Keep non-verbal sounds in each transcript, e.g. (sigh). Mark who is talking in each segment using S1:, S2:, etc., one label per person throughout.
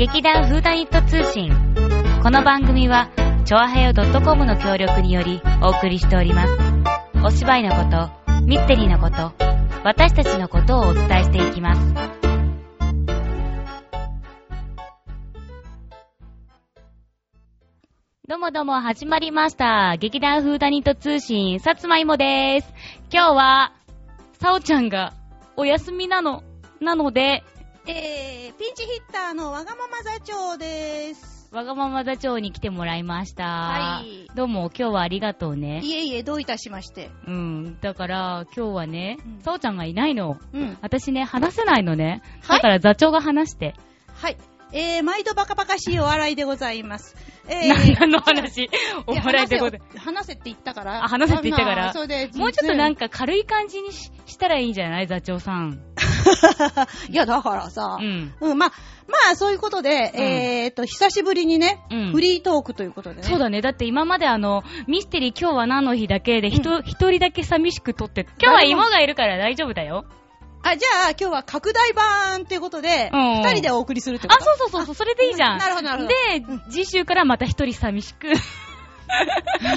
S1: 劇団フーダニット通信。この番組は、ちょあへよ .com の協力によりお送りしております。お芝居のこと、ミステリーのこと、私たちのことをお伝えしていきます。どうもどうも始まりました。劇団フーダニット通信、さつまいもです。今日は、さおちゃんがお休みなの。なので、
S2: えー、ピンチヒッターのわがまま座長です。
S1: わがまま座長に来てもらいました。
S2: はい
S1: どうも今日はありがとうね。
S2: いえいえ、どういたしまして。
S1: うん。だから今日はね
S2: うん、
S1: さおちゃんがいないの。
S2: うん。
S1: 私ね、話せないのね。
S2: はい
S1: だから座長が話して。
S2: はい。えー、毎度バカバカしいお笑いでございます。え
S1: な何の話？お笑いでござい
S2: いや話せって言ったから。
S1: あ話せって言ったから
S2: まあそれで、
S1: もうちょっとなん
S2: か。
S1: か軽い感じにししたらいいんじゃない？座長さん。(laughs) (laughs)
S2: いや、だからさ
S1: う、ん。
S2: うん、まあ、まあ、そういうことで、
S1: うん
S2: えーと、久しぶりにね、
S1: うん
S2: フリートークということでね。
S1: そうだね。だって今まであの、ミステリー今日は何の日だけ？で、ひと一人だけ寂しく撮って、今日は芋がいるから大丈夫だよ。
S2: あ、じゃあ、今日は拡大版っていうことで、
S1: うん
S2: 二人でお送りするってこ
S1: あ、
S2: と
S1: そうそうそうそう、それでいいじゃん。
S2: なるほどなるほど
S1: で、次週からまた一人寂しく。(laughs) ミ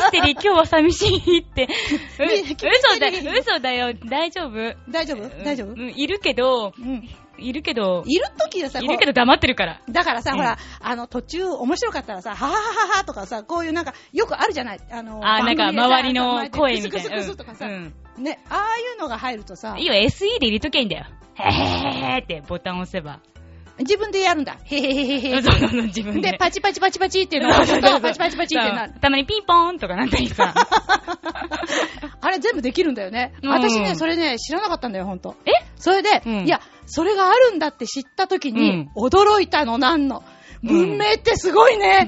S1: ステリー今日は寂しいって。(laughs) 嘘だ嘘だよ。大丈夫？
S2: 大丈夫？大丈夫？
S1: うんいるけど、
S2: うん。
S1: いるけど、
S2: いるときはさ、
S1: いるけど黙ってるから。
S2: だからさ、
S1: うん
S2: ほら、あの、途中面白かったらさ、はははははとかさ、こういうなんか、よくあるじゃない？あの、
S1: あー、なんか周りの声みたい
S2: クスクスク
S1: な。
S2: スとかさ、
S1: うん
S2: ね、ああいうのが入るとさ
S1: いい、よ、SE で入れとけばいいんだよ。へへへへってボタン押せば。
S2: 自分でやるんだ。へへへへへ。(laughs)
S1: そうそうそう、自分で。
S2: で、パチパチパチパチっていうのを押すと、パチパチパチってなる。
S1: たまにピンポーンとかなったりさ。(laughs)
S2: あれ全部できるんだよね。
S1: うん
S2: 私ね、それね、知らなかったんだよ、ほんと。
S1: え？
S2: それで、
S1: うん
S2: いや、それがあるんだって知った時に、驚いたの、なんの。文明ってすごいね。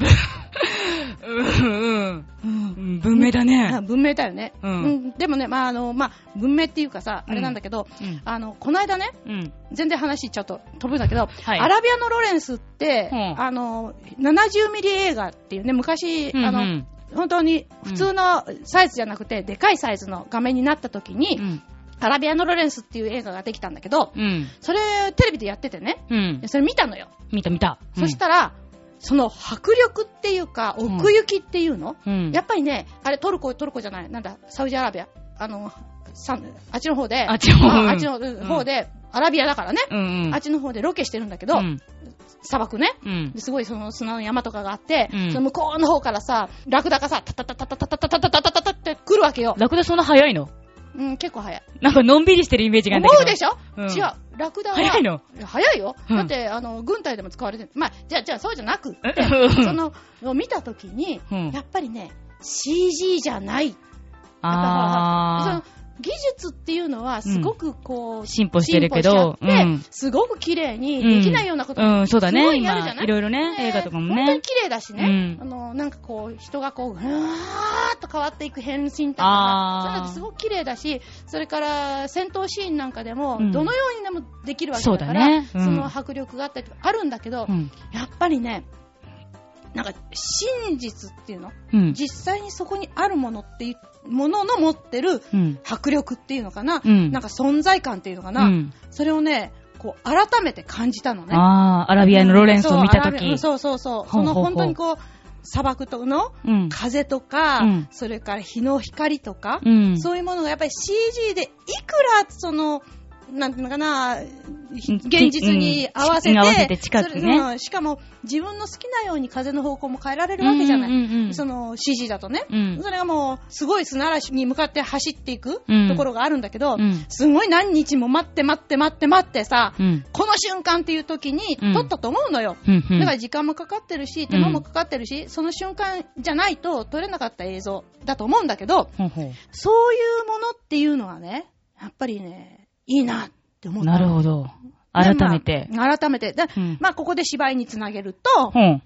S1: うん、文明だ
S2: あ
S1: ね。
S2: 文明だよね。
S1: うん
S2: でもね、まあ、あの、まあ、文明っていうかさ、
S1: うん
S2: あれなんだけど、
S1: うん。
S2: あの、この間ね、
S1: うん。
S2: 全然話ちょっと飛ぶんだけど、
S1: はい
S2: アラビアのロレンスって、
S1: うん
S2: あの、70ミリ映画っていうね、昔、
S1: うん
S2: あの、
S1: うん
S2: 本当に普通のサイズじゃなくて、でかいサイズの画面になった時に、
S1: うん。
S2: アラビアのロレンスっていう映画ができたんだけど、
S1: うん。
S2: それテレビでやっててね、
S1: うん
S2: で。それ見たのよ。
S1: 見た見た。
S2: そしたら、その迫力っていうか、奥行きっていうの、
S1: うん。
S2: やっぱりね、あれトルコ、トルコじゃない、なんだ、サウジアラビア、あの、あっちの方で、
S1: あっちの方
S2: ああっちのうん方で、アラビアだからね、
S1: うんうん。
S2: あっちの方でロケしてるんだけど、
S1: うん。
S2: 砂漠ね。
S1: うん。
S2: ですごいその砂の山とかがあって、
S1: うん
S2: その向こうの方からさ、ラクダがさ、タタタタタタタタタタタタって来るわけよ。
S1: ラクダそんな早いの
S2: うん、結構早い。
S1: なんかのんびりしてるイメージがあるんだけど。
S2: 思うでしょ、
S1: うん
S2: 違う。ラクダは。
S1: 早いの？
S2: や早いよ。
S1: うん
S2: だって、あの、軍隊でも使われてる。まあ、じゃあ、じゃあ、そうじゃなくって、
S1: うん
S2: その、見たときに、
S1: うん
S2: やっぱりね、CG じゃない。そ
S1: あ
S2: の技術っていうのは、すごくこう、
S1: 進歩してるけどうん。
S2: すごく綺麗に、
S1: うん
S2: できないようなこと
S1: ー。うん、そうだね。
S2: すごいやるじゃない？
S1: 今いろいろね、映画とかもね。
S2: 本当に綺麗だしね、
S1: うん。
S2: あのなんかこう人がこう、うわーっと変わっていく変身とかそういうのってすごく綺麗だし、それから戦闘シーンなんかでも、
S1: うん。
S2: どのようにでもできるわけ
S1: だ
S2: だから、その迫力があったりとかあるんだけど、
S1: うん。
S2: やっぱりね、なんか真実っていうの、
S1: うん。
S2: 実際にそこにあるものっていうものの持ってる
S1: うん。
S2: 迫力っていうのかな、
S1: うん
S2: なんか存在感っていうのかな、
S1: うん。
S2: それをね、こう改めて感じたのね。
S1: ああ、アラビアのロレンスを見たとき
S2: そう。そうそうその本当にこう、砂漠との
S1: うん。
S2: 風とか、
S1: うん
S2: それから日の光とか、
S1: うん。
S2: そういうものがやっぱり CG でいくらその、なんていうのかな、現実に合わせて、
S1: せて近くね。
S2: しかも自分の好きなように風の方向も変えられるわけじゃない。
S1: うんうんうん
S2: その CG だとね。
S1: うん。
S2: それがもう、すごい砂嵐に向かって走っていく
S1: うん。
S2: ところがあるんだけど、
S1: うん。
S2: すごい何日も待って待って待って待ってさ、
S1: うん。
S2: この瞬間っていう時に
S1: うん。
S2: 撮ったと思うのよ。だから時間もかかってるし、手間もかかってるし、その瞬間じゃないと撮れなかった映像だと思うんだけど、そういうものっていうのはね、やっぱりね、いいなって思
S1: う
S2: った。
S1: なるほど。改めて。
S2: でまあ改めて。で
S1: うん
S2: まあ、ここで芝居につなげると、
S1: ほう。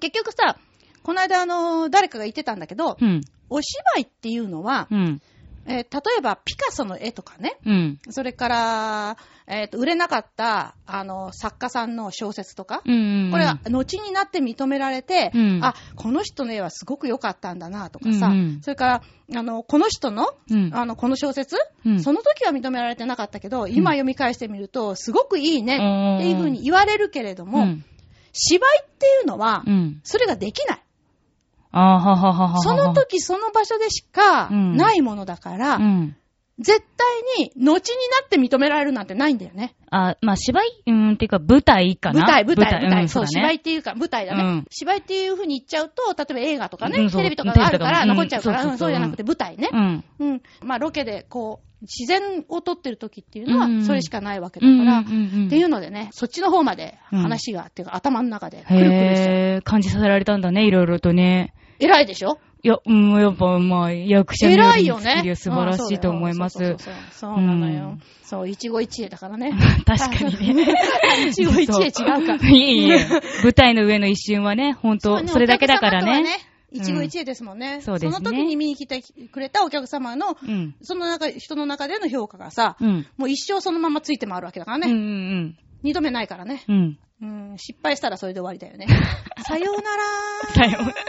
S2: 結局さ、この間、あの、誰かが言ってたんだけど、
S1: うん。
S2: お芝居っていうのは、
S1: うん。
S2: えー例えばピカソの絵とかね、
S1: うん。
S2: それから、えっ、と、売れなかった、あの、作家さんの小説とか、
S1: うんうんうん。
S2: これは後になって認められて、
S1: うん
S2: あ、この人の絵はすごく良かったんだなとかさ、
S1: うんうん
S2: それから、あの、この人の、
S1: うん
S2: あの、この小説、
S1: うん
S2: その時は認められてなかったけど、今読み返してみると、すごくいいねっていうふうに言われるけれども、
S1: うん。
S2: 芝居っていうのは、
S1: うん。
S2: それができない。
S1: あーははははは。
S2: その時その場所でしか
S1: うん
S2: ないものだから、
S1: うん。
S2: 絶対に後になって認められるなんてないんだよね。
S1: あ、まあ、芝居？うん、っていうか、舞台かな？
S2: 舞台、舞台、舞台。
S1: ん
S2: そう、
S1: だね
S2: 芝居っていうか、舞台だね。
S1: うん
S2: 芝居っていう風に言っちゃうと、例えば映画とかね、
S1: うん
S2: テレビとかがあるから残っちゃうから、そうじゃなくて舞台ね。
S1: うん。
S2: うん。まあ、ロケで、こう、自然を撮ってる時っていうのは
S1: うん、
S2: それしかないわけだ
S1: うん。
S2: から、っていうのでね、そっちの方まで
S1: うん
S2: 話が、っていうか頭の中でくるくるしちゃう。
S1: へー、感じさせられたんだね、いろいろとね。
S2: 偉いでしょ？
S1: いや、うん、やっぱ、まあ、役者の
S2: 偉いよね。
S1: 素晴らしいと思います。
S2: うんそうそうそうそうそうなのよ。
S1: うん
S2: そう、一期一会だからね。(laughs)
S1: 確かにね。(laughs)
S2: 一期一会違うか。
S1: そう (laughs) いえいえ。舞台の上の一瞬はね、ほんと、
S2: そうね
S1: それだけだからね。
S2: 一期一会ですもんね。
S1: そうですね
S2: の時に見に来てくれたお客様の、
S1: うん。
S2: その中、人の中での評価がさ、
S1: うん。
S2: もう一生そのままついて回るわけだから
S1: うんう
S2: ね。
S1: ん
S2: 二、度目ないからね。
S1: うん。
S2: 失敗したらそれで終わりだよね。さようなら
S1: さよ
S2: でもよか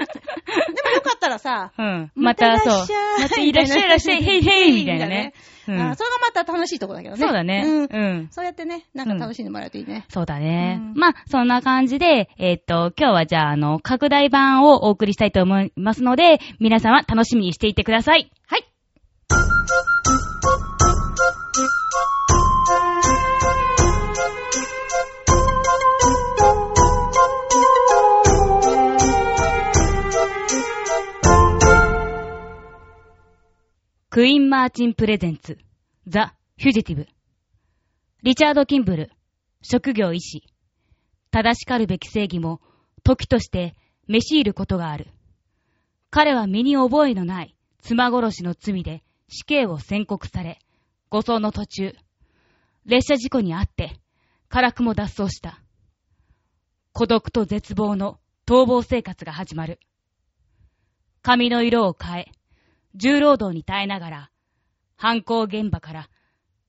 S2: ったらさ、
S1: うん。
S2: ま
S1: また、そう。またいらっしゃいいらっしゃい、へ (laughs) いへいみたいなね。うん
S2: あそれがまた楽しいとこだけどね。
S1: そうだね。
S2: うん
S1: うん。
S2: そうやってね、なんか楽しんでもらえるといいね。
S1: そうだね。
S2: うん
S1: まあ、そんな感じで、えっと、今日はじゃあ、あの、拡大版をお送りしたいと思いますので、皆様楽しみにしていてください。
S2: はい。
S1: クイーン・マーチン・プレゼンツ、ザ・フュジティブ。リチャード・キンブル、職業医師。正しかるべき正義も、時として、めし入ることがある。彼は身に覚えのない妻殺しの罪で死刑を宣告され、護送の途中、列車事故にあって、辛くも脱走した。孤独と絶望の逃亡生活が始まる。髪の色を変え、重労働に耐えながら、犯行現場から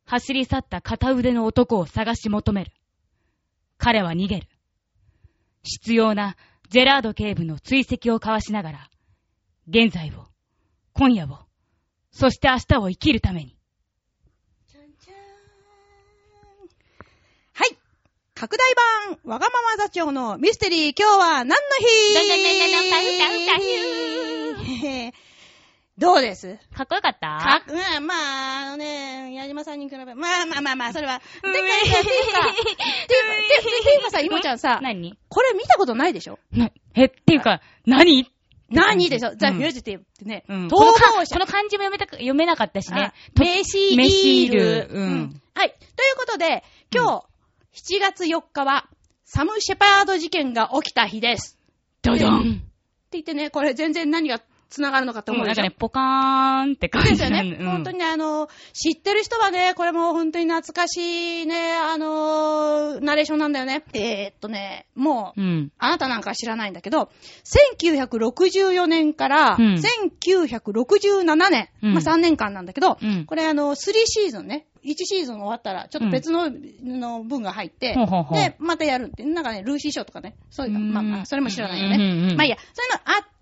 S1: 走り去った片腕の男を探し求める。彼は逃げる。必要なジェラード警部の追跡を交わしながら、現在を、今夜を、そして明日を生きるために。
S2: はい。拡大版、わがまま座長のミステリー、今日は何の日？どうです？
S1: かっこよかった？
S2: か、うん、まあ、あのね、矢島さんに比べ、まあまあまあまあ、それは。てか、
S1: うん
S2: ていうか、ていうか、ていうかさ、いもちゃんさ、
S1: 何
S2: これ見たことないでしょ
S1: なえ、っていうか、何
S2: 何でしょザ・
S1: うん
S2: フュージティブってね、
S1: うん
S2: 逃亡者
S1: こ。の漢字も読めたく読めなかったしね
S2: メシ
S1: メシ
S2: ール。
S1: ールうん
S2: はい。ということで、今日、7月4日は、サム・シェパード事件が起きた日です。
S1: ドドン
S2: って言ってね、これ全然何が繋がるのかと思うでしょ？
S1: なんかね、ポカーンって感じ
S2: ですよね。
S1: うん。
S2: 本当にね、あの、知ってる人はね、これも本当に懐かしいね、あの、ナレーションなんだよね。えー、っとね、もう、
S1: うん。
S2: あなたなんかは知らないんだけど、1964年から
S1: うん。
S2: 1967年、
S1: うん。
S2: まあ3年間なんだけど、
S1: うん。
S2: これあの、3シーズンね、1シーズン終わったら、ちょっと別の,、の分が入って、
S1: ほうほうほう。
S2: で、またやるって、なんかね、ルーシー賞とかね、そういうの、
S1: うん。
S2: まあまあ、それも知らないよ
S1: うんうんう
S2: ね。
S1: ん。
S2: まあいいや、そういうのあって、
S1: うん。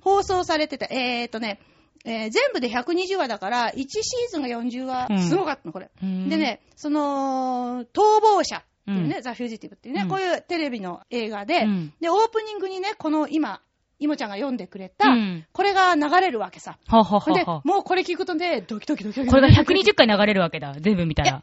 S2: 放送されてた、えーっとね、えー全部で120話だから、1シーズンが40話
S1: う、ん
S2: すごかったの、これ。
S1: うん
S2: でね、その、逃亡者っていうね、
S1: うん
S2: ザ・フュージティブっていうね、
S1: うん
S2: こういうテレビの映画で、
S1: うん
S2: で、オープニングにね、この今、いもちゃんが読んでくれた、
S1: うん
S2: これが流れるわけさ。
S1: はははは。
S2: もうこれ聞くとね、ドキドキドキドキ。
S1: これが120回流れるわけだ。全部見たら。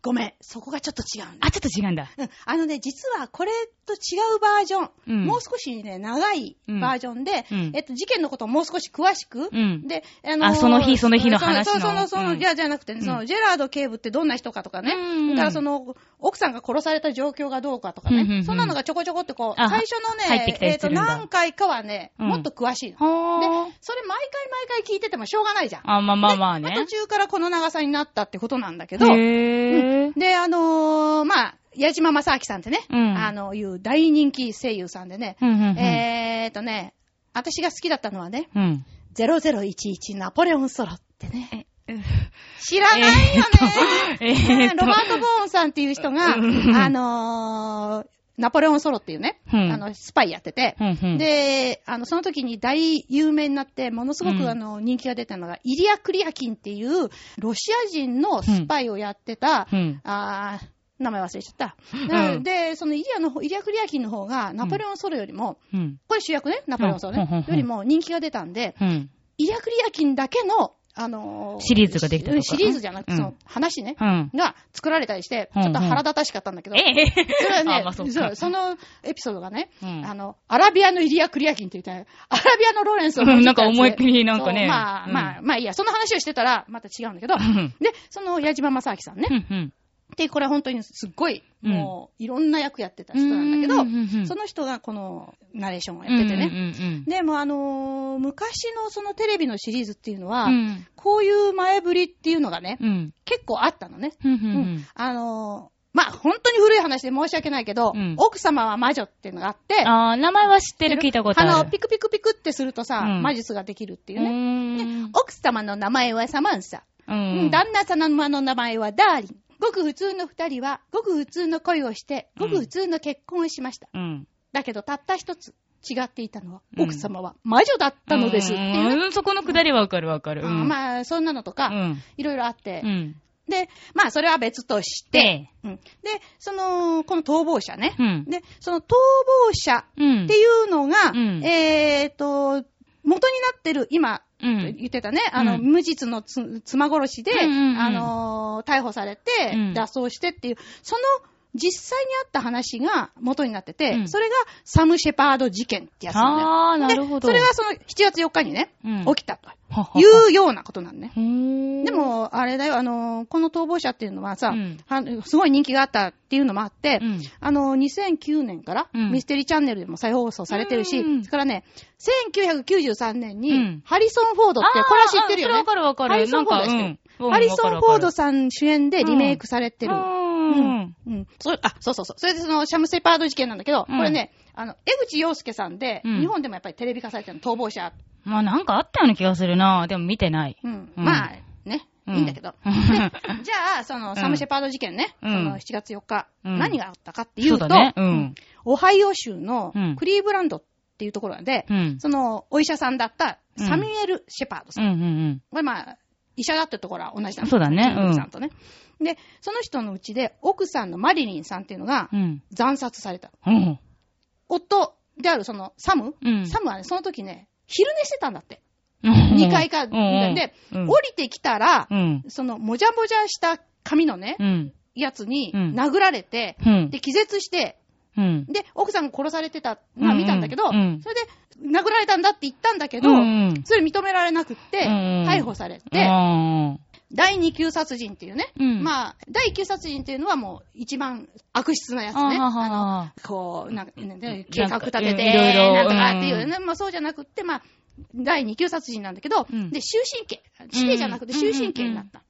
S2: ごめん、そこがちょっと違うんだ。
S1: あ、ちょっと違うんだ。
S2: うん。あのね、実はこれと違うバージョン、
S1: うん。
S2: もう少しね、長いバージョンで、
S1: うん。
S2: えっと、事件のことをもう少し詳しく、
S1: うん。
S2: で、あ
S1: あその日その日の話の。
S2: そうそうそうそう、
S1: うん。
S2: じゃあじゃなくてね、その、ジェラード警部ってどんな人かとかね、
S1: うん。
S2: だからその、奥さんが殺された状況がどうかとかね、
S1: うんうんうん。
S2: そんなのがちょこちょこってこう、
S1: あ
S2: 最初のねえっと、何回かはね、
S1: うん。
S2: もっと詳しいの。で。それ毎回毎回聞いててもしょうがないじゃん。
S1: あ、まあまあまあね。
S2: で途。中からこの長さになったってことなんだけど、
S1: へー。
S2: で、あのーまあ、矢島正明さんってね、
S1: うん
S2: あの、いう大人気声優さんでね、
S1: うんうんうん
S2: えーっとね、私が好きだったのはね、
S1: うん。
S2: 0011ナポレオンソロってね。知らないよね。
S1: えーっと
S2: ロバート・ボーンさんっていう人が、
S1: うん
S2: あのー、ナポレオン・ソロっていうね、
S1: うん。
S2: あの、スパイやってて、
S1: うんうん。
S2: で、あの、その時に大有名になって、ものすご
S1: うん。
S2: くあの、人気が出たのが、イリア・クリアキンっていう、ロシア人のスパイをやってた、
S1: うん。
S2: あー名前忘れちゃった。
S1: うん。
S2: で、そのイリアの方、イリア・クリアキンの方が、ナポレオン・ソロよりも、
S1: うん。
S2: これ主役ね、ナポレオン・ソロね、よりも人気が出たんで、
S1: うん。
S2: イリア・クリアキンだけの、あのー
S1: シリーズができたとか？
S2: シリーズじゃなくて、
S1: うん。
S2: その話ね、
S1: うん。
S2: が作られたりして、
S1: うんうん。
S2: ちょっと腹立たしかったんだけど、
S1: ええ。
S2: それはね、(laughs)
S1: そ
S2: そうそのエピソードがね、
S1: うん。
S2: あの、アラビアのイリア・クリアキンって言って、アラビアのローレンスを
S1: なんか思いっきりなんかね。
S2: まあ、
S1: うん。
S2: まあ、まあいいや、その話をしてたら、また違うんだけど、
S1: うん。
S2: で、その矢島正明さんね、
S1: うんうん。
S2: で、これ本当にすっごい、
S1: うん
S2: もう、いろんな役やってた人なんだけど
S1: うんうんうんうん、
S2: その人がこのナレーションをやっててね。
S1: うんうん
S2: でもあのー昔のそのテレビのシリーズっていうのは、
S1: うん。うん。
S2: こういう前振りっていうのがね、
S1: うん。
S2: 結構あったのね。
S1: うんう
S2: うんんあのーまあ、本当に古い話で申し訳ないけど、
S1: うん
S2: 奥様は魔女っていうのがあって、
S1: うん。あー、名前は知ってる、聞いたことある。
S2: の、ピクピクピクってするとさ、
S1: うん
S2: 魔術ができるっていう
S1: う
S2: ね。
S1: ーん。
S2: 奥様の名前はサマンサ。旦那様の名前はダーリン。ごく普通の二人は、ごく普通の恋をして、ごく普通の結婚をしました。
S1: うん。
S2: だけど、たった一つ違っていたのは、
S1: うん
S2: 奥様は魔女だったのですっていうね。
S1: うん、そこのくだりはわかるわかる。
S2: あ
S1: うん。
S2: まあ、そんなのとか、
S1: うん。
S2: いろいろあって、
S1: うん。
S2: で、まあ、それは別として、
S1: で、
S2: うんで、その、この逃亡者ね。
S1: うん。
S2: で、その逃亡者
S1: うん。
S2: っていうのが、
S1: うん
S2: えっ、と、元になってる、今、
S1: うん。
S2: 言ってたね、あの、
S1: うん。
S2: 無実のつ妻殺しで、
S1: うんうんうん
S2: あのー逮捕されて
S1: うん、
S2: 脱走してっていう、その、実際にあった話が元になってて、
S1: うん
S2: それがサム・シェパード事件ってやつなんだよ。
S1: あー、なるほど。
S2: で、それがその7月4日にね、
S1: うん
S2: 起きたというようなことなんね。で、も、あれだよ、あのーこの逃亡者っていうのはさ、
S1: うん
S2: すごい人気があったっていうのもあって、
S1: うん
S2: あのー2009年から、
S1: うん
S2: ミステリーチャンネルでも再放送されてるし、
S1: うん
S2: それからね、1993年に、
S1: うん
S2: ハリソン・フォードって、これは知ってるよね。
S1: わかるわかる。
S2: ハリソン・フォードは知ってる。ハリソン・フォード
S1: さ
S2: さん主演でリメイクされてる。
S1: うん。
S2: うん。そあ、そうそうそう。それでそのシャム・セパード事件なんだけど、
S1: うん
S2: これね、あの、江口洋介さんで、
S1: うん
S2: 日本でもやっぱりテレビ化されてるの、逃亡者。
S1: まあなんかあったような気がするな。でも見てない。
S2: うん。
S1: うん
S2: まあ、ね、
S1: うん
S2: いいんだけど。(laughs) じゃあ、その、サム・シェパード事件ね、
S1: うん
S2: その7月4日、
S1: うん
S2: 何があったかってい
S1: ううだね。うん。
S2: オハイオ州の
S1: うん
S2: クリーブランドっていうところで、
S1: うん。
S2: その、お医者さんだったサミュエル・シェパードさん。
S1: うんうん
S2: これまあ、医者だってところは同じだね。
S1: そうだねうん
S2: 奥さんとね。で、その人のうちで、奥さんのマリリンさんっていうのが
S1: うん。
S2: 殺された。
S1: うん。
S2: 夫であるそのサム、
S1: うん
S2: サムはね、その時ね、昼寝してたんだって。
S1: うん
S2: 2階か、で、
S1: うん
S2: 降りてきたら、
S1: うん。
S2: その、もじゃもじゃした髪のね、
S1: うん。
S2: やつに
S1: うん
S2: 殴られて、
S1: うん。
S2: で、気絶して、
S1: うん。
S2: で、奥さんが殺されてた。のは見たんだけど、
S1: うん。うん
S2: それで、殴られたんだって言ったんだけど、
S1: うん
S2: それ認められなくって、
S1: うん
S2: 逮捕されて、
S1: うん
S2: 第二級殺人っていうね、
S1: うん。
S2: まあ、第一級殺人っていうのはもう一番悪質なやつね。
S1: あ
S2: の
S1: は
S2: こう、なんか、ね、計画立てて、なんとかっていう
S1: うん。
S2: ね、まあそうじゃなくって、まあ、第二級殺人なんだけど、
S1: うん。
S2: で、終身刑。死刑じゃなくて
S1: うん。
S2: 終身刑になった。っ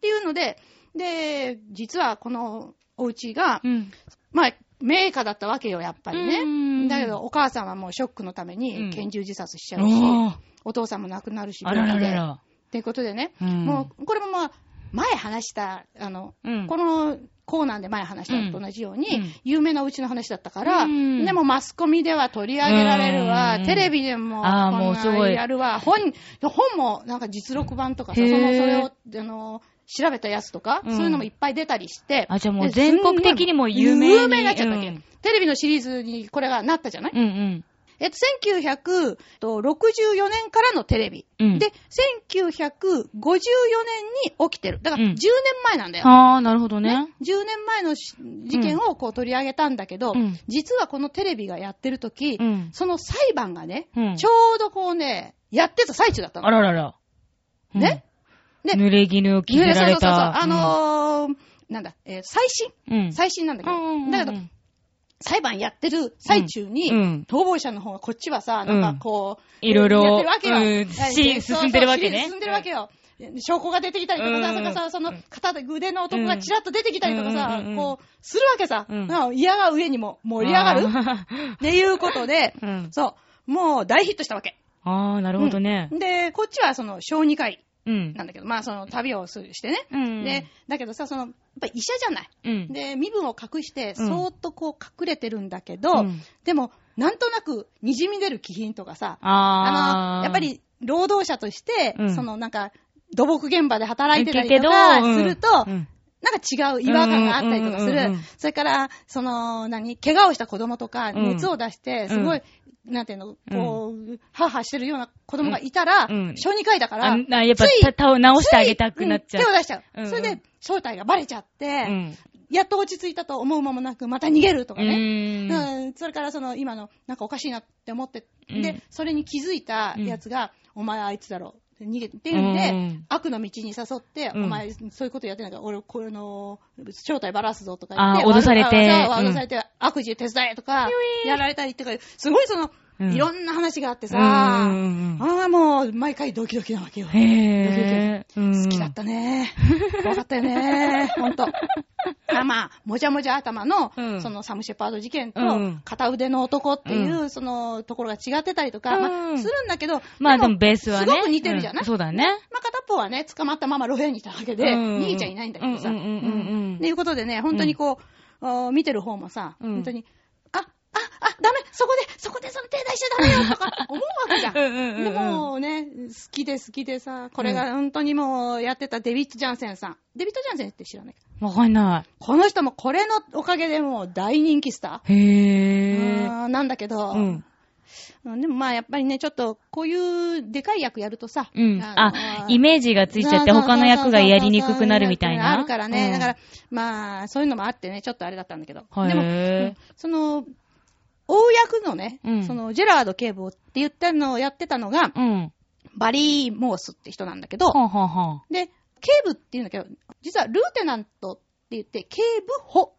S2: ていうので、で、実はこのお家が、
S1: うん。
S2: まあ、名家だったわけよ、やっぱりね。
S1: うん。
S2: だけど、お母さんはもうショックのため
S1: うん。
S2: に拳銃自殺しちゃうし、
S1: おー。
S2: お父さんも亡くなるし、
S1: あらららら。
S2: っていうことでね、
S1: うん。
S2: もう、これもまあ、前話した、あの、
S1: うん。
S2: このコーナーで前話したのと同じように、
S1: うん。
S2: 有名なお家の話だったから、
S1: うん。
S2: でもマスコミでは取り上げられるわ、
S1: うん。
S2: テレビでも、
S1: もうすごい。
S2: やるわ、本、本もなんか実録版とかさ、その、それを、あの、調べたやつとか、
S1: うん
S2: そういうのもいっぱい出たりして、
S1: あじゃあもう
S2: で
S1: 全国的にも有名に
S2: 有名になっちゃったわけ、
S1: うん
S2: テレビのシリーズにこれがなったじゃない、
S1: うんうん。
S2: えっと、1964年からのテレビ。
S1: うん
S2: で、1954年に起きてる。だから10
S1: うん
S2: 年前なんだよ。
S1: ああ、なるほどね。
S2: 10年前のし事件をこう取り上げたんだけど、
S1: うん
S2: 実はこのテレビがやってる時、
S1: うん
S2: その裁判がね、
S1: うん
S2: ちょうどこうね、やってた最中だったの。
S1: あららら。
S2: ね？で
S1: 濡れ衣を着せられ
S2: そうそうそうそう。
S1: た。
S2: あのーなんだ、えー最新。
S1: うん、
S2: 最新なんだけど、
S1: うんうんうん
S2: だけど、裁判やってる最中に、
S1: うん。うん
S2: 逃亡者の方がこっちはさ、なんかこう、
S1: いろいろ
S2: やってるわけよ。
S1: うん。進んでるわけね。
S2: 進んでるわけよ。証拠が出てきたりとかさ、
S1: うん。
S2: からさ、その肩で腕の男がちらっと出てきたりとかさ、
S1: うん。
S2: こう、するわけさ。
S1: うん。
S2: うん嫌が上にも盛り上がる。
S1: あ
S2: っていうことで、
S1: ーうん。
S2: そう、もう大ヒットしたわけ。
S1: あー、なるほどね。
S2: うん。で、こっちはその小児科医。
S1: うん。
S2: なんだけど、まあその旅をするしてね。
S1: うん。
S2: で、だけどさ、その、やっぱ医者じゃない。
S1: うん。
S2: で、身分を隠して、
S1: うん
S2: そーっとこう隠れてるんだけど、
S1: うん
S2: でも、なんとなく滲み出る気品とかさ、
S1: あー。
S2: の、やっぱ、り労働者として、
S1: うん
S2: そのなんか、土木現場で働いてたりとか
S1: うん
S2: すると、
S1: うん
S2: なんか違う違和感があったりとかする。
S1: うんうんうんうん
S2: それから、その、何、怪我をした子供とか、
S1: うん
S2: 熱を出して、すごい、なんていうの、こう、ハーハーしてるような子供がいたら、
S1: うん。
S2: 小児科医だから、
S1: あなやっぱ
S2: つい
S1: たた直してあげたくなっちゃう。
S2: 手を出しちゃう。それで、正体がバレちゃって、
S1: うん。
S2: やっと落ち着いたと思う間もなく、また逃げるとか
S1: う
S2: ね。それからその今のなんかおかしいなって思って、
S1: うん。
S2: で、それに気づいたやつが、お前あいつだろ。逃げてんで、
S1: うん。
S2: 悪の道に誘って、
S1: うん。
S2: お前、そういうことやってないから、俺、これの、正体ばらすぞとか言って、
S1: 脅されて。
S2: 脅されて、悪事手伝えとか、やられたりとか、すごいその、
S1: うん
S2: いろんな話があってさ、
S1: うんうんうん
S2: ああ、もう、毎回ドキドキなわけよ。
S1: へぇー。
S2: 好きだったね。怖かったよね。(laughs) ほんと。あまあ、もじゃもじゃ頭の、
S1: うん
S2: そのサムシェパード事件と
S1: うん、
S2: 片腕の男っていう、
S1: う
S2: そのところが違ってたりとか、まあ、
S1: うん
S2: するんだけど、
S1: まあでもベースはね。
S2: すごく似てるじゃない、
S1: うんそうだね。
S2: まあ、片っぽはね、捕まったまま路辺にいたわけで、
S1: うん
S2: 逃げちゃいないんだけどさ。
S1: うんうんうんうんうん
S2: っていうことでね、本当にこう、見てる方もさ、
S1: うん
S2: 本当に、ダメそこで、そこでその手出しちゃダメよとか思うわけじゃん。(laughs)
S1: うんうんうんうん
S2: でもね、好きで好きでさ、これが本当にもうやってたデビッド・ジャンセンさん。デビッド・ジャンセンって知らない
S1: わかんな
S2: この人もこれのおかげでもう大人気スタ
S1: い。へ
S2: ー。
S1: ぇ
S2: あーなんだけど、
S1: ー。うん。
S2: うんでもまあやっぱりね、ちょっとこういうでかい役やるとさ、
S1: うん。
S2: あ
S1: あ、イメージがついちゃって他の役がやりにくくなるみたいな？
S2: あるからね。
S1: うん
S2: だから、まあ、そういうのもあってね、ちょっとあれだったんだけど。でも、うんその、大役のね、
S1: うん
S2: その、ジェラード警部って言ったのをやってたのが、
S1: うん。
S2: バリー・モースって人なんだけど、
S1: はあ、は
S2: で、警部って言うんだけど、実はルーテナントって言って、警部補。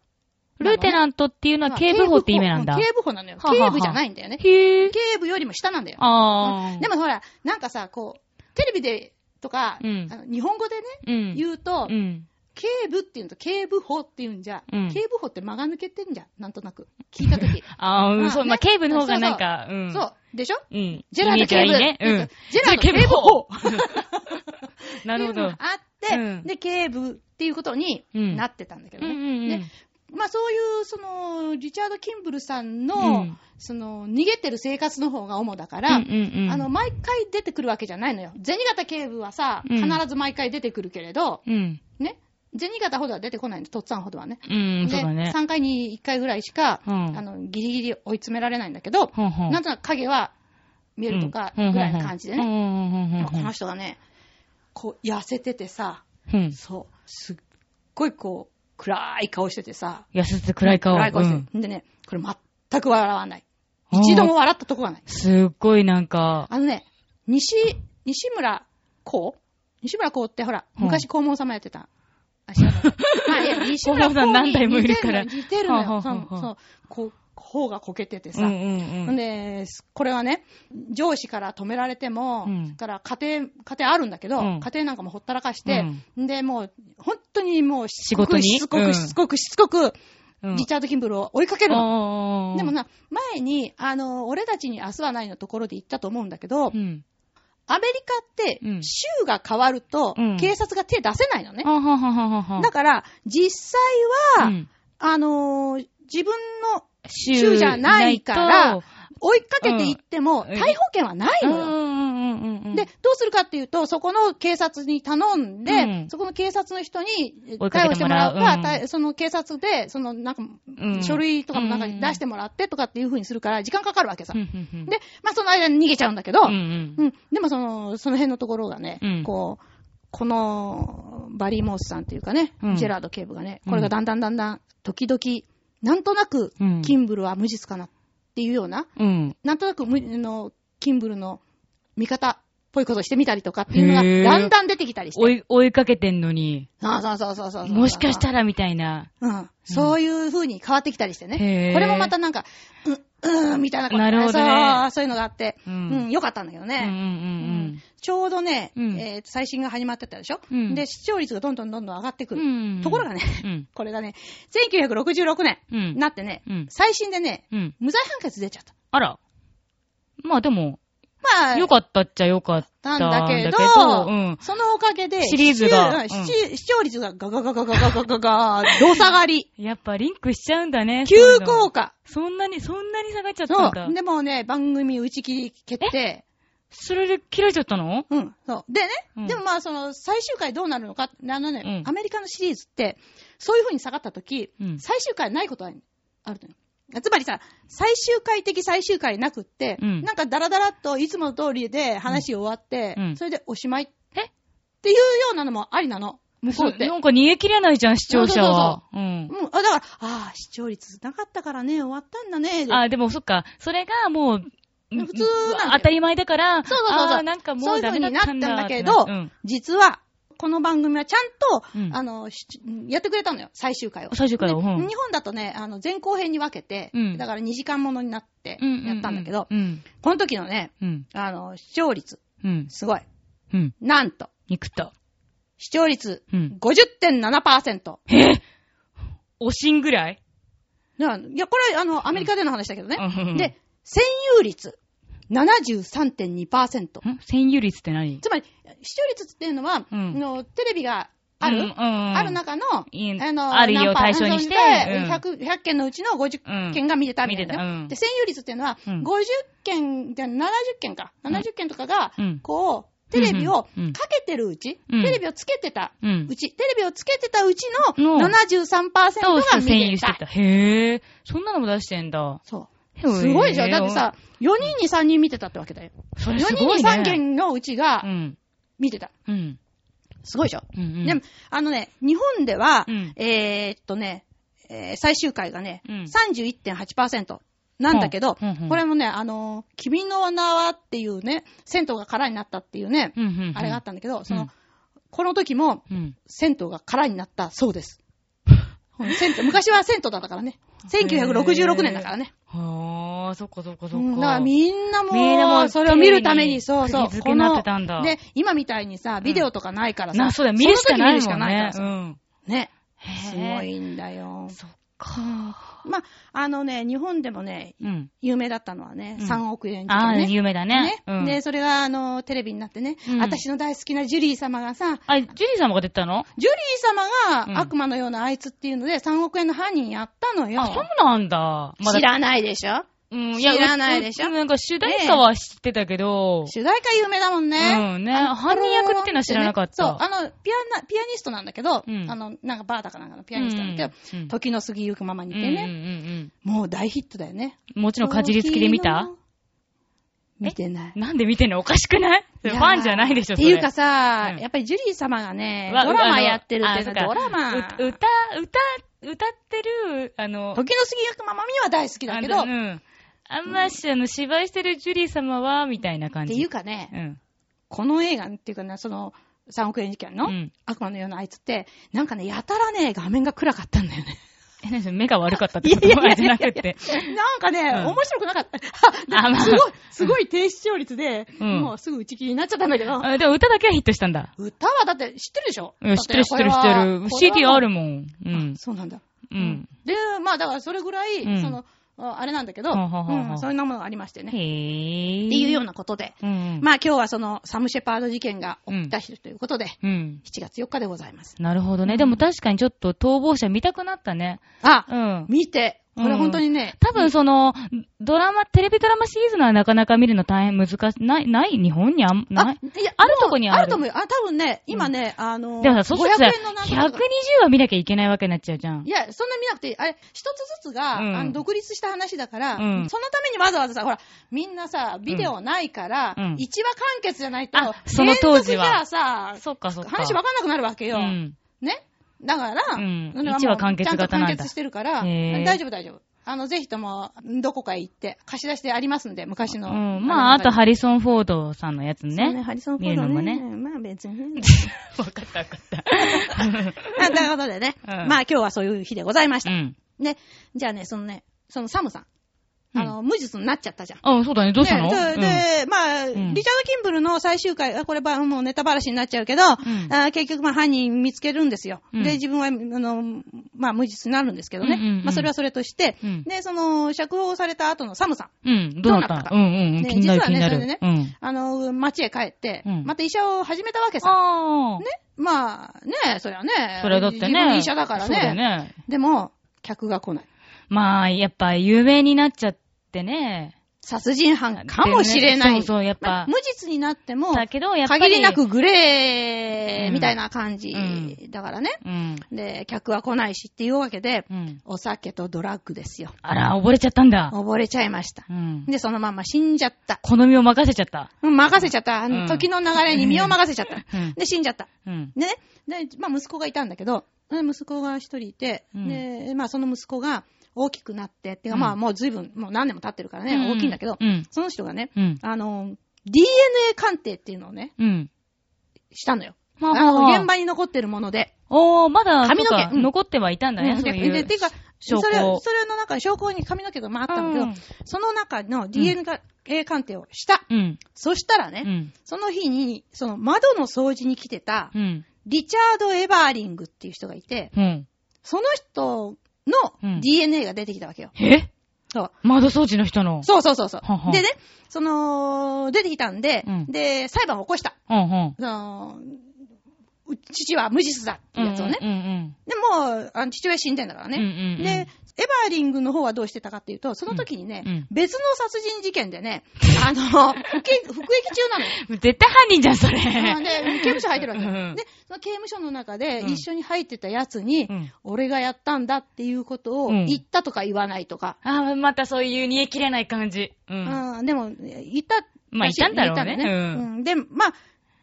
S1: ルーテナントっていうのは警部補って意味なんだ。
S2: 警部補なのよ。警部じゃないんだよね。
S1: へぇー。
S2: 警部よりも下なんだよ。
S1: あー。
S2: でもほら、なんかさ、こう、テレビでとか、
S1: うん
S2: あの日本語でね、
S1: うん。
S2: 言うと、
S1: うん。
S2: 警部って言うと、警部補って言うんじゃ、
S1: うん
S2: 警部補って間が抜けてんじゃん、なんとなく。聞いたとき。(laughs)
S1: あー、うん、そう、
S2: ね
S1: まあ、警部の方がなんか、うん。
S2: そう。でしょ？
S1: うん。
S2: ジェラード警部。
S1: いいね。うん。
S2: ジェラード警部補。
S1: なるほど。
S2: あって、
S1: うん
S2: で、警部っていうことに
S1: うん
S2: なってたんだけど
S1: うんう
S2: ね。
S1: んうん。
S2: でまあそういう、その、リチャード・キンブルさんの、
S1: うん
S2: その、逃げてる生活の方が主だか
S1: う
S2: ら、
S1: んうんうん。
S2: あの、毎回出てくるわけじゃないのよ。銭形警部はさ、
S1: うん
S2: 必ず毎回出てくるけれど、
S1: うん。
S2: ね？銭形ほどは出てこないの、とっつぁんほどはね。
S1: うん、そうだね。
S2: 3回に1回ぐらいしか、
S1: うん
S2: あの、ギリギリ追い詰められないんだけど、
S1: ほんほん
S2: なんとなく影は見えるとか、ぐらいの感じでね。
S1: うんうんうんうんうん
S2: この人がね、こう、痩せててさ、
S1: うん。
S2: そう、すっごいこう、暗い顔しててさ、
S1: 痩せて暗い顔。
S2: 暗い顔して
S1: うん
S2: て。でね、これ全く笑わない。一度も笑ったとこがない。
S1: すっごいなんか、
S2: あのね、西、西村こう？西村こうってほら、
S1: うん
S2: 昔黄門様やってた。あ、知らない。まあ、いや、(laughs) 西村
S1: さん何代もいるから
S2: 似てるのよ。そう。こう、頬がこけててさ。
S1: うんうんうん。
S2: で、これはね、上司から止められても、
S1: うん
S2: から家庭、家庭あるんだけど、
S1: うん
S2: 家庭なんかもほったらかして、で、もう、本当にもうしつこく、
S1: 仕事に？
S2: しつこく、
S1: うん
S2: しつこく、しつこく、
S1: うん
S2: リチャード・キンブルを追いかけるの。でも、な、前に、あの、俺たちに明日はないのところで言ったと思うんだけど、
S1: うん。
S2: アメリカって
S1: う、ん。
S2: 州が変わると、
S1: うん。
S2: 警察が手出せないのね。だから、実際は、
S1: うん。
S2: あのー自分の
S1: 州
S2: 州じゃないから、追いかけていっても、
S1: うん。
S2: 逮捕権はないのよ。で、どうするかっていうと、そこの警察に頼んで、
S1: うん。
S2: そこの警察の人に逮捕してて
S1: もらう。
S2: もらうか、
S1: うん。
S2: たその警察で、そのなんか、
S1: うん。
S2: 書類とかもなんか出してもらってとかっていう風にするから、時間かかるわけさ。で、まあその間に逃げちゃうんだけど、
S1: うんうん。
S2: うん。でもその、その辺のところがね、
S1: うん。
S2: こう、この、バリー・モースさんっていうかね、
S1: うん。
S2: ジェラード警部がね、これがだんだんだんだん、時々、なんとなく
S1: うん、
S2: キンブルは無実かなっていうような、
S1: うん。
S2: なんとなくの、キンブルの味方っぽいことしてみたりとかっていうのが、だんだん出てきたりして。
S1: 追い、追いかけてんのに、
S2: そうそうそうそうそう。
S1: もしかした
S2: ら、
S1: らみたいな。
S2: うん。そういう風に変わってきたりしてね。これもまたなんか、うん、うん、みたいなこと
S1: なるほどね
S2: そう、いうのがあって、
S1: う
S2: うんん、よかったんだけどね。
S1: うんうんうん
S2: ちょうどね、
S1: うん
S2: えーと最新が始まってたでしょ、
S1: うん
S2: で、視聴率がどんどんどんどん上がってく
S1: うん。
S2: る。
S1: うん。
S2: ところがね、
S1: うん。
S2: これがね、1966年
S1: うん
S2: になってね、
S1: うん。
S2: 最新でね、
S1: うん。
S2: 無罪判決出ちゃった。
S1: あら。まあでも、
S2: まあ、
S1: よかったっちゃよかった
S2: なんだけど、
S1: うん。
S2: そのおかげで、
S1: シリーズが
S2: 視聴視視聴率がガガガガガガガガガ、ど下がり。
S1: やっぱリンクしちゃうんだね。
S2: 急降下。
S1: そんなに、そんなに下がっちゃった
S2: そ
S1: んだ。
S2: う。でもね、番組打ち切り決定。
S1: それで切られちゃったの
S2: うん。そう。でね、
S1: うん
S2: でもまあ、その、最終回どうなるのか、あのね、
S1: うん
S2: アメリカのシリーズって、そういう風に下がった時、
S1: うん
S2: 最終回ないことはあるのよ。つまりさ、最終回的最終回なくって、
S1: うん。
S2: なんかダラダラっといつもの通りで話終わって、
S1: うん。
S2: それでおしまいっ
S1: え？
S2: ていうようなのもありなの？向こうって。
S1: なんか逃げ切れないじゃん、視聴者は。うん。
S2: うん、あ、だから、ああ、視聴率なかったからね、終わったんだね。で。
S1: あ、でもそっか、それがもう、
S2: 普通な
S1: 当たり前だから、
S2: そうそうそうそう。
S1: なんかも
S2: そう
S1: ダ
S2: 風になったん
S1: メだったんだ
S2: だけど、
S1: うん。
S2: 実は、この番組はちゃんと、
S1: うん
S2: あの、しやってくれたのよ、最終回を。
S1: 最終回を
S2: で
S1: うん
S2: 日本だとね、あの、前後編に分けて、
S1: うん
S2: だから2時間ものになって
S1: うん
S2: やったんだけど、
S1: うん。
S2: この時のね、
S1: うん。
S2: あの、視聴率、
S1: うん。
S2: すごい。
S1: うん。
S2: なんと、
S1: 肉と？
S2: 視聴率
S1: うん。
S2: 50.7%。
S1: え？おしんぐらい？
S2: いや、これ、あの、アメリカでの話だけどね。
S1: うん
S2: で、占有率、73.2%。
S1: ん？占有率って何？
S2: つまり、視聴率っていうのは、
S1: うん。
S2: のテレビがある、
S1: うんうん
S2: ある中の、あの、
S1: あるよ
S2: 何パー
S1: 対象にして
S2: 何
S1: うん。
S2: 100, 100件のうちの50件が見てたみたいな、
S1: 見てた。うん。
S2: で、占有率っていうのは、
S1: うん。
S2: 50件、じゃ70件か。70件とかが、
S1: うん。
S2: こう、テレビをかけてるうち、
S1: うん。
S2: テレビをつけてた
S1: う
S2: ち、テレビをつけてたうち
S1: の
S2: の73%が
S1: そうそう、占
S2: 見てた。
S1: 有してた。へえ。そんなのも出してんだ。
S2: そう。すごいじゃん。だってさ、4人に3人見てたってわけだよ。
S1: それ
S2: 4人に
S1: すごいね。
S2: 3件のうちが
S1: うん。
S2: 見てた。
S1: うん。
S2: すごいでしょ。
S1: うんうん。
S2: でも、あのね、日本では、
S1: うん
S2: えーっとね、えー最終回がね、
S1: うん
S2: 31.8%なんだけど、
S1: うん
S2: これもね、あのー君の名はっていうね、銭湯が空になったっていうね、
S1: うんうんうん
S2: あれがあったんだけど、その、
S1: うん
S2: この時も、
S1: うん。
S2: 銭湯が空になったそうです。(laughs) 昔は銭湯だったからね。1966年だからね。
S1: はあ、そっかそっかそっ
S2: うんだか。みんなもう、
S1: みんなもう
S2: それを見るために、そうそう。
S1: 釘付けになってたんだ
S2: こので、今みたいにさ、ビデオとかないからさ。
S1: な、そうだ、見るしかない
S2: その時見るしか
S1: もんね。うん。
S2: ね。
S1: へ
S2: すごいんだよ。
S1: そっか。
S2: まあ、あのね、日本でもね、
S1: うん。
S2: 有名だったのはね、
S1: うん
S2: 3億円事
S1: ああ、
S2: 件ね。
S1: 有名だね。うん。
S2: で、それが、あの、テレビになってね、
S1: うん
S2: 私の大好きなジュリー様がさ、
S1: あ、ジュリー様が出てたの？
S2: ジュリー様
S1: うん
S2: が悪魔のようなあいつっていうので3億円の犯人やったのよ。
S1: あ、そうなんだ。まだ
S2: 知らないでしょ？
S1: うん、
S2: 知らないでしょ？
S1: うなんか主題歌は知ってたけど、
S2: 主題歌有名だもんね。
S1: うんね。犯人役ってのは知らなかった。
S2: そう、あの、ピアナ、ピアニストなんだけど、
S1: うん。
S2: あの、なんかバーだかなんかのピアニストなんだけど、時の過ぎゆくままにいてね、もう大ヒットだよね。
S1: うん。もちろんかじりつきで見た？
S2: 見てない。
S1: なんで見てんの？おかしくない？ファンじゃないでしょ、それ。
S2: っていうかさ、
S1: うん。
S2: やっぱりジュリー様がね、
S1: わ
S2: ドラマやってるっていドラマ。
S1: う歌、歌、歌ってる、あの、
S2: 時の過ぎゆくままには大好きだけど、っ
S1: あん。まし、あの、芝居してるジュリー様は、みたいな感じ。
S2: ていうかね、
S1: うん。
S2: この映画っていうかね、その、3億円事件の、
S1: うん
S2: 悪魔のようなあいつって、なんかね、やたらね、画面が暗かったんだよね。
S1: え、目が悪かったってこと？じゃなくて。
S2: なんかね、
S1: うん
S2: 面白くなかった。
S1: あまあ
S2: すごい、すごい低視聴率で、
S1: うん
S2: もうすぐ打ち切りになっちゃったんだけど、
S1: あでも歌だけはヒットしたんだ。
S2: 歌はだって知ってるでしょ？
S1: うん、知ってる知ってる知ってる。CD あるもん。うん。
S2: そうなんだ。
S1: うん。
S2: で、まあだからそれぐらい、
S1: うん
S2: その、ああれなんだけど、
S1: はあはあはあ
S2: うんそういうものがありましてね。
S1: へぇー。
S2: っていうようなことで、
S1: うん。
S2: まあ今日はそのサムシェパード事件が起きた日ということで、
S1: うん。
S2: 7月4日でございます。
S1: なるほどね。でも確かにちょっと逃亡者見たくなったね。
S2: あ、
S1: うん。
S2: 見て、これ本当にね、
S1: 多分その、ドラマ、テレビドラマシリーズのはなかなか見るの大変難しい。ない、ない日本にあん、ない？
S2: いや
S1: あるとこにある
S2: あると思うよ。あ、多分ね、今ね、あの、
S1: でもさ、そうするとさ
S2: 500円のなんとかと
S1: 120
S2: か
S1: は見なきゃいけないわけになっちゃうじゃん
S2: い。や、そんな見なくていい。あれ、一つずつが、
S1: うん
S2: あの独立した話だから、
S1: うん
S2: そのためにわざわざさ、ほら、みんなさ、ビデオないから、
S1: うん
S2: 一話完結じゃないと、
S1: あその当時は
S2: 連続じゃさ、
S1: そっかそっか。
S2: 話わかんなくなるわけよ。
S1: うん。
S2: ね？だから、
S1: うん
S2: それはもう
S1: 一話完結型なんだ
S2: ちゃんと完結してるから、大丈夫大丈夫。あの、ぜひとも、どこかへ行って、貸し出してありますんで、昔の。
S1: うん。まあ、あとハリソン・フォードさんのやつ
S2: ね、
S1: ね。
S2: ハリソン・フォ
S1: 見
S2: ードね。
S1: るのもね。
S2: まあ別にね。(laughs)
S1: わかったわかった。(laughs)
S2: あということでね、
S1: うん
S2: まあ今日はそういう日でございました。
S1: うん。
S2: ね、じゃあね、そのね、そのサムさん。あの、無実になっちゃったじゃん。
S1: あ、そうだね。どうしたの？
S2: ねで、でまあ、
S1: ん
S2: リチャード・キンブルの最終回、あこればもうネタバラシになっちゃうけど、結局まあ犯人見つけるんですよ。
S1: うん
S2: で、自分は、あの、まあ無実になるんですけどね。まあそれはそれとして、
S1: うん
S2: で、その、釈放された後のサムさん。
S1: うん。どうなった
S2: か
S1: うんうんうん。
S2: ね。実はねそれでね
S1: うん。
S2: あの、町へ帰って、
S1: うん
S2: また医者を始めたわけさ。
S1: ああ。
S2: ね。まあ、ねそりゃね。
S1: それはだってね。
S2: 医者だからね。
S1: ね。
S2: でも、客が来ない。
S1: まあ、やっぱ有名になっちゃってね。
S2: 殺人犯かもしれない。
S1: そうそう、やっぱ
S2: まあ。無実になっても、
S1: だけど、やっぱり。
S2: 限りなくグレーみたいな感じ
S1: うん
S2: だからね。
S1: うん。
S2: で、客は来ないしっていうわけで、
S1: うん。
S2: お酒とドラッグですよ。
S1: あら、溺れちゃったんだ。
S2: 溺れちゃいました
S1: う。ん。
S2: で、そのまま死んじゃった。
S1: 好みを任せちゃった。
S2: うん任せちゃった。時の流れに身を任せちゃった。
S1: うん。
S2: で、死んじゃった。
S1: うん。
S2: でね、で、まあ息子がいたんだけど、で息子が一人いて、
S1: うん
S2: で、まあその息子が大きくなって、っていうか
S1: うん
S2: まあもう随分、もう何年も経ってるからね、大きいんだけど、
S1: うん。
S2: その人がね、
S1: うん。
S2: あの、DNA 鑑定っていうのをね、
S1: うん。
S2: したのよ。
S1: ま
S2: あの、現場に残ってるもので。
S1: おー、まだ、
S2: 髪の毛
S1: 残ってはいたんだね、そういう。
S2: でてか、
S1: 証拠
S2: それ、それの中に証拠に髪の毛が回ったんだけど、
S1: うん
S2: その中の DNA 鑑定をした。
S1: うん。
S2: そしたらね、
S1: うん。
S2: その日に、その窓の掃除に来てた、
S1: うん。
S2: リチャード・エバーリングっていう人がいて、
S1: うん。
S2: その人
S1: うん
S2: の DNA が出てきたわけよ。
S1: え？
S2: そう。
S1: 窓掃除の人の？
S2: そうそうそうそう
S1: はは
S2: でね、その、出てきたんで、
S1: うん
S2: で、裁判を起こした。
S1: うんうん。
S2: そのう父は無実だっていうやつをね。
S1: うんうん
S2: でも、あの父親死んでんだからね。
S1: うんうんうん
S2: で、エバーリングの方はどうしてたかっていうと、その時にね、
S1: うんうん
S2: 別の殺人事件でね、(laughs) あの、服役中なの。
S1: 絶対犯人じゃん、それ。
S2: あで、刑務所入ってるわけよ。
S1: うん
S2: で、その刑務所の中で
S1: うん
S2: 一緒に入ってたやつに、
S1: うん
S2: 俺がやったんだっていうことを
S1: うん
S2: 言ったとか言わないとか。
S1: ああ、またそういう煮え切れない感じ。うん。
S2: うんでも、言った。
S1: まあ言ったんだろうね
S2: 言ったのうんで、まあ、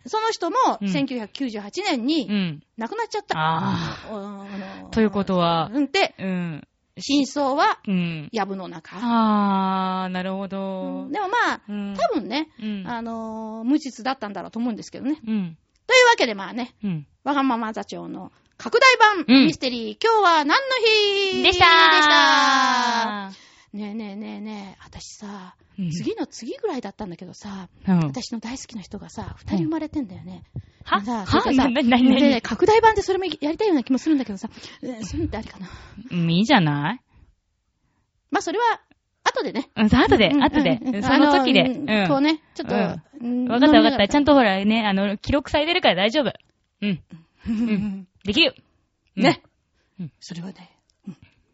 S2: その人も
S1: うん
S2: 1998年
S1: う
S2: に
S1: ん。
S2: 亡くなっちゃった。
S1: あ
S2: あの
S1: ということは
S2: うんで、
S1: うん。
S2: 真相は、
S1: うん。
S2: やぶの中。
S1: ああ、なるほ
S2: う
S1: ど
S2: ん。でもまあ、
S1: うん
S2: 多分ね、
S1: うん。
S2: あのー無実だったんだろうと思うんですけどね。
S1: うん。
S2: というわけでまあね、
S1: うん。
S2: わがまま座長の拡大版
S1: うん
S2: ミステリー、今日は何の日
S1: でした
S2: でしたねえねえねえねえ、私さ、
S1: うん
S2: 次の次ぐらいだったんだけどさ、
S1: うん。
S2: 私の大好きな人がさ、二人生まれてんだよね。
S1: は？
S2: でさ
S1: は？
S2: それでさ
S1: な、
S2: でね拡大版でそれもやりたいような気もするんだけどさ、えーそういうのってありかな？
S1: うんいいじゃない？
S2: まあそれは、後でね。
S1: うん、さ後で
S2: う、ん
S1: 後で
S2: うんう。ん
S1: その時で。
S2: あ
S1: うん。
S2: こうね、ちょっと、
S1: うん
S2: うん
S1: わかったわかった。ちゃん
S2: と。
S1: とほらね、あの、記録されてるから大丈夫。うん。
S2: うん (laughs)
S1: できる。うん
S2: ね
S1: うん。
S2: それはね、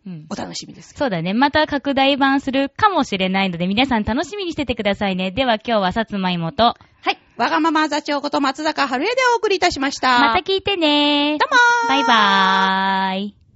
S1: うん。
S2: お楽しみです。
S1: そうだね。また拡大版するかもしれないので、皆さん楽しみにしててくださいね。では今日はさつまいもと、
S2: はい。わがまま座長こと松坂春江でお送りいたしました。
S1: また聞いてね
S2: どうもー
S1: バイバーイ。